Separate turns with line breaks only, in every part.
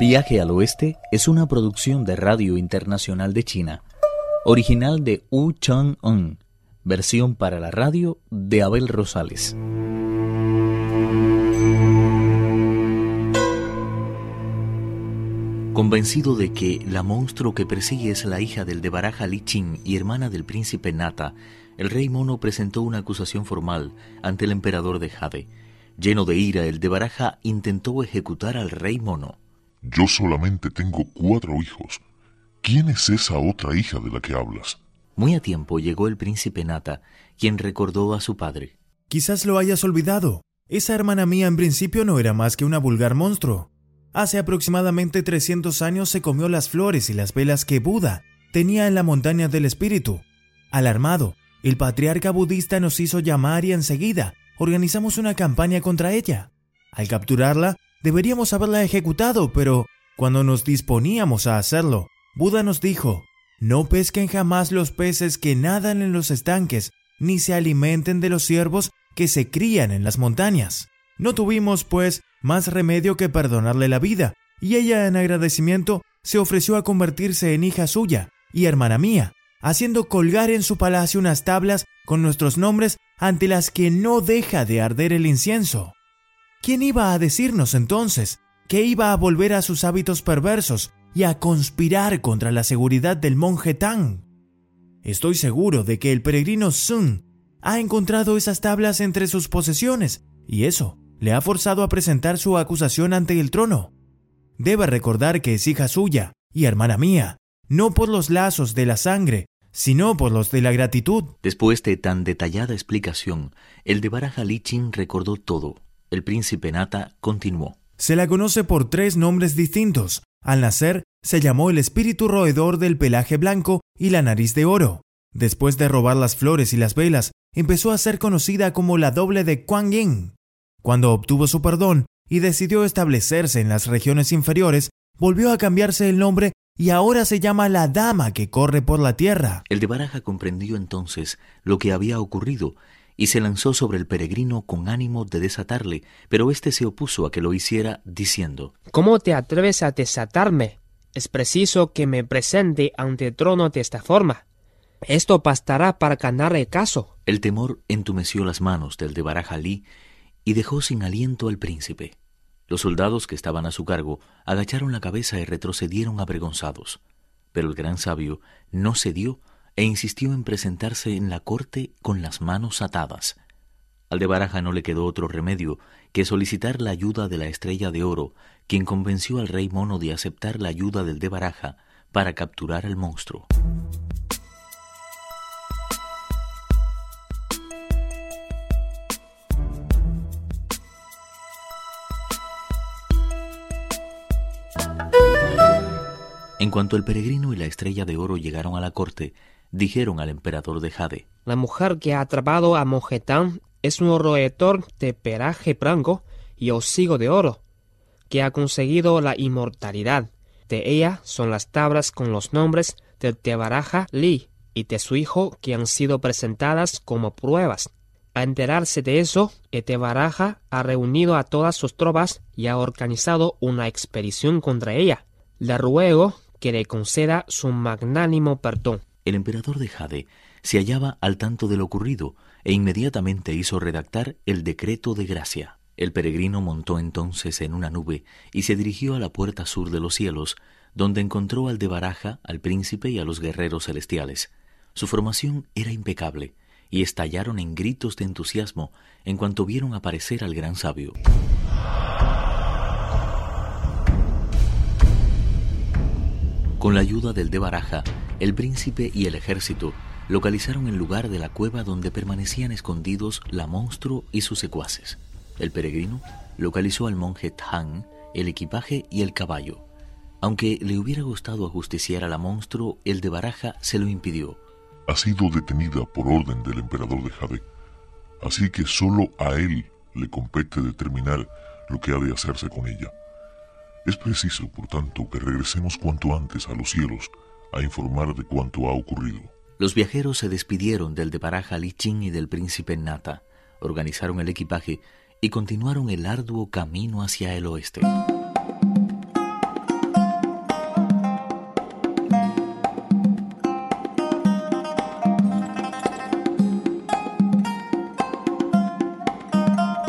Viaje al Oeste es una producción de Radio Internacional de China, original de Wu Chang-un, versión para la radio de Abel Rosales. Convencido de que la monstruo que persigue es la hija del de Baraja Li Qing y hermana del príncipe Nata, el rey mono presentó una acusación formal ante el emperador de Jade. Lleno de ira, el de Baraja intentó ejecutar al rey mono.
Yo solamente tengo cuatro hijos. ¿Quién es esa otra hija de la que hablas?
Muy a tiempo llegó el príncipe Nata, quien recordó a su padre.
Quizás lo hayas olvidado. Esa hermana mía en principio no era más que una vulgar monstruo. Hace aproximadamente 300 años se comió las flores y las velas que Buda tenía en la montaña del espíritu. Alarmado, el patriarca budista nos hizo llamar y enseguida organizamos una campaña contra ella. Al capturarla, deberíamos haberla ejecutado, pero cuando nos disponíamos a hacerlo, Buda nos dijo, no pesquen jamás los peces que nadan en los estanques, ni se alimenten de los ciervos que se crían en las montañas. No tuvimos, pues, más remedio que perdonarle la vida, y ella en agradecimiento se ofreció a convertirse en hija suya y hermana mía, haciendo colgar en su palacio unas tablas con nuestros nombres ante las que no deja de arder el incienso. ¿Quién iba a decirnos entonces que iba a volver a sus hábitos perversos y a conspirar contra la seguridad del monje Tang? Estoy seguro de que el peregrino Sun ha encontrado esas tablas entre sus posesiones y eso le ha forzado a presentar su acusación ante el trono. Debe recordar que es hija suya y hermana mía, no por los lazos de la sangre, sino por los de la gratitud.
Después de tan detallada explicación, el de Baraja Lichin recordó todo. El príncipe Nata continuó.
Se la conoce por tres nombres distintos. Al nacer, se llamó el espíritu roedor del pelaje blanco y la nariz de oro. Después de robar las flores y las velas, empezó a ser conocida como la doble de Kuan Yin. Cuando obtuvo su perdón y decidió establecerse en las regiones inferiores, volvió a cambiarse el nombre y ahora se llama la dama que corre por la tierra.
El de Baraja comprendió entonces lo que había ocurrido y se lanzó sobre el peregrino con ánimo de desatarle, pero éste se opuso a que lo hiciera, diciendo
¿Cómo te atreves a desatarme? Es preciso que me presente ante el trono de esta forma. Esto bastará para ganar el caso.
El temor entumeció las manos del de Barajalí y dejó sin aliento al príncipe. Los soldados que estaban a su cargo agacharon la cabeza y retrocedieron avergonzados. Pero el gran sabio no cedió e insistió en presentarse en la corte con las manos atadas. Al de Baraja no le quedó otro remedio que solicitar la ayuda de la estrella de oro, quien convenció al rey mono de aceptar la ayuda del de Baraja para capturar al monstruo. En cuanto el peregrino y la estrella de oro llegaron a la corte, dijeron al emperador de Jade,
La mujer que ha atrapado a Mojetán es un roedor de peraje blanco y hocico de oro, que ha conseguido la inmortalidad. De ella son las tablas con los nombres de Tebaraja Li y de su hijo que han sido presentadas como pruebas. A enterarse de eso, Etebaraja ha reunido a todas sus tropas y ha organizado una expedición contra ella. Le ruego que le conceda su magnánimo perdón.
El emperador de Jade se hallaba al tanto de lo ocurrido e inmediatamente hizo redactar el decreto de gracia. El peregrino montó entonces en una nube y se dirigió a la puerta sur de los cielos, donde encontró al de Baraja, al príncipe y a los guerreros celestiales. Su formación era impecable, y estallaron en gritos de entusiasmo en cuanto vieron aparecer al gran sabio. Con la ayuda del de Baraja, el príncipe y el ejército localizaron el lugar de la cueva donde permanecían escondidos la monstruo y sus secuaces. El peregrino localizó al monje Tang, el equipaje y el caballo. Aunque le hubiera gustado ajusticiar a la monstruo, el de Baraja se lo impidió.
Ha sido detenida por orden del emperador de Jade, así que solo a él le compete determinar lo que ha de hacerse con ella. Es preciso, por tanto, que regresemos cuanto antes a los cielos a informar de cuanto ha ocurrido.
Los viajeros se despidieron del de Baraja Lichín y del príncipe Nata, organizaron el equipaje y continuaron el arduo camino hacia el oeste.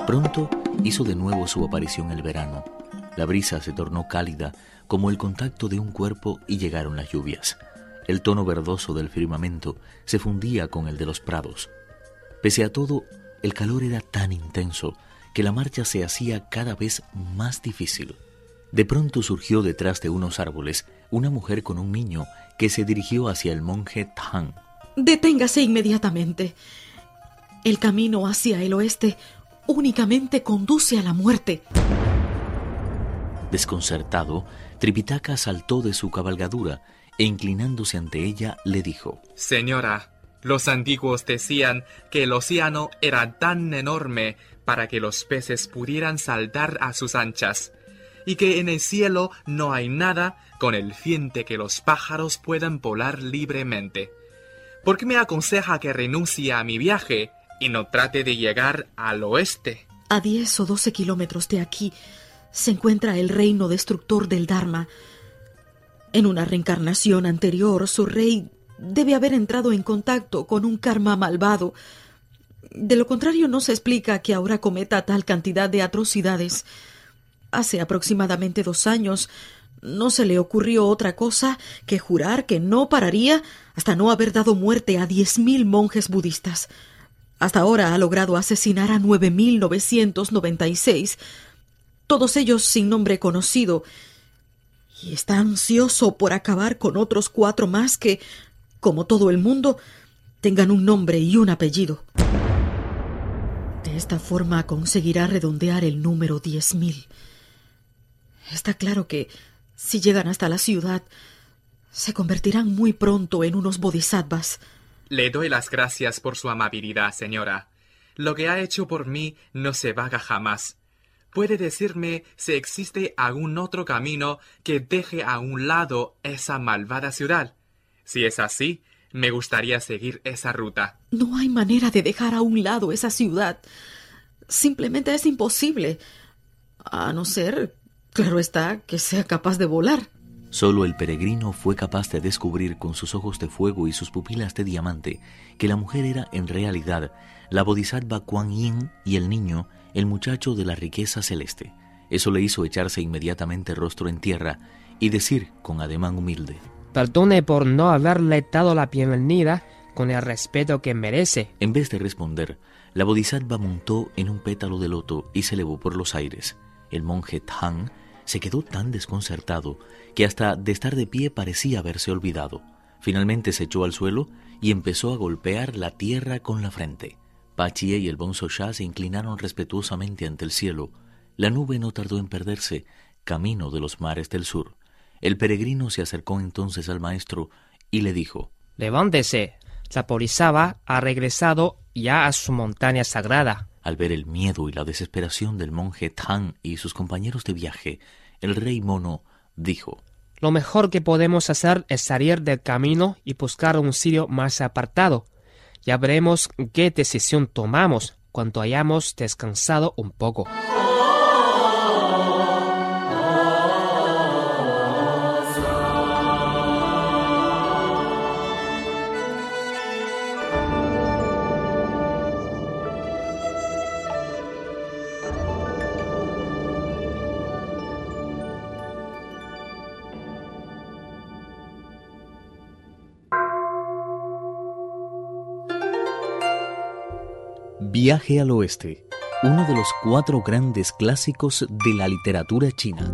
Pronto hizo de nuevo su aparición el verano, la brisa se tornó cálida como el contacto de un cuerpo y llegaron las lluvias. El tono verdoso del firmamento se fundía con el de los prados. Pese a todo, el calor era tan intenso que la marcha se hacía cada vez más difícil. De pronto surgió detrás de unos árboles una mujer con un niño que se dirigió hacia el monje Tang.
Deténgase inmediatamente. El camino hacia el oeste únicamente conduce a la muerte.
Desconcertado, Tripitaka saltó de su cabalgadura e inclinándose ante ella le dijo
Señora, los antiguos decían que el océano era tan enorme para que los peces pudieran saltar a sus anchas, y que en el cielo no hay nada con el fin de que los pájaros puedan volar libremente. ¿Por qué me aconseja que renuncie a mi viaje y no trate de llegar al oeste?
A 10 o 12 kilómetros de aquí se encuentra el reino destructor del Dharma. En una reencarnación anterior, su rey debe haber entrado en contacto con un karma malvado. De lo contrario, no se explica que ahora cometa tal cantidad de atrocidades. Hace aproximadamente dos años no se le ocurrió otra cosa que jurar que no pararía hasta no haber dado muerte a diez mil monjes budistas. Hasta ahora ha logrado asesinar a nueve mil novecientos noventa y seis, todos ellos sin nombre conocido, y está ansioso por acabar con otros cuatro más que como todo el mundo, tengan un nombre y un apellido. De esta forma conseguirá redondear el número diez mil. Está claro que, si llegan hasta la ciudad, se convertirán muy pronto en unos bodhisattvas.
Le doy las gracias por su amabilidad, señora. Lo que ha hecho por mí no se vaga jamás. ¿Puede decirme si existe algún otro camino que deje a un lado esa malvada ciudad? Si es así, me gustaría seguir esa ruta.
No hay manera de dejar a un lado esa ciudad. Simplemente es imposible. A no ser, claro está, que sea capaz de volar.
Solo el peregrino fue capaz de descubrir con sus ojos de fuego y sus pupilas de diamante que la mujer era en realidad la bodhisattva Kuan Yin y el niño el muchacho de la riqueza celeste. Eso le hizo echarse inmediatamente rostro en tierra y decir con ademán humilde
Perdone por no haberle dado la bienvenida con el respeto que merece.
En vez de responder, la bodhisattva montó en un pétalo de loto y se elevó por los aires. El monje Tang se quedó tan desconcertado que hasta de estar de pie parecía haberse olvidado. Finalmente se echó al suelo y empezó a golpear la tierra con la frente. Pachie y el Bonzo Sha se inclinaron respetuosamente ante el cielo. La nube no tardó en perderse, camino de los mares del sur. El peregrino se acercó entonces al maestro y le dijo
Levántese. Zaporizaba ha regresado ya a su montaña sagrada.
Al ver el miedo y la desesperación del monje Tang y sus compañeros de viaje, el rey mono dijo
Lo mejor que podemos hacer es salir del camino y buscar un sitio más apartado. Ya veremos qué decisión tomamos cuando hayamos descansado un poco.
Viaje al Oeste, uno de los cuatro grandes clásicos de la literatura china.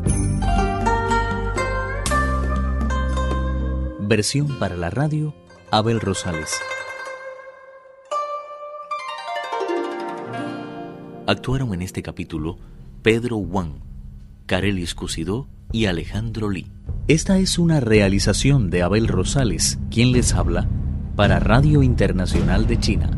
Versión para la radio, Abel Rosales. Actuaron en este capítulo Pedro Wang, Carelis Cusidó y Alejandro Lee. Esta es una realización de Abel Rosales, quien les habla, para Radio Internacional de China.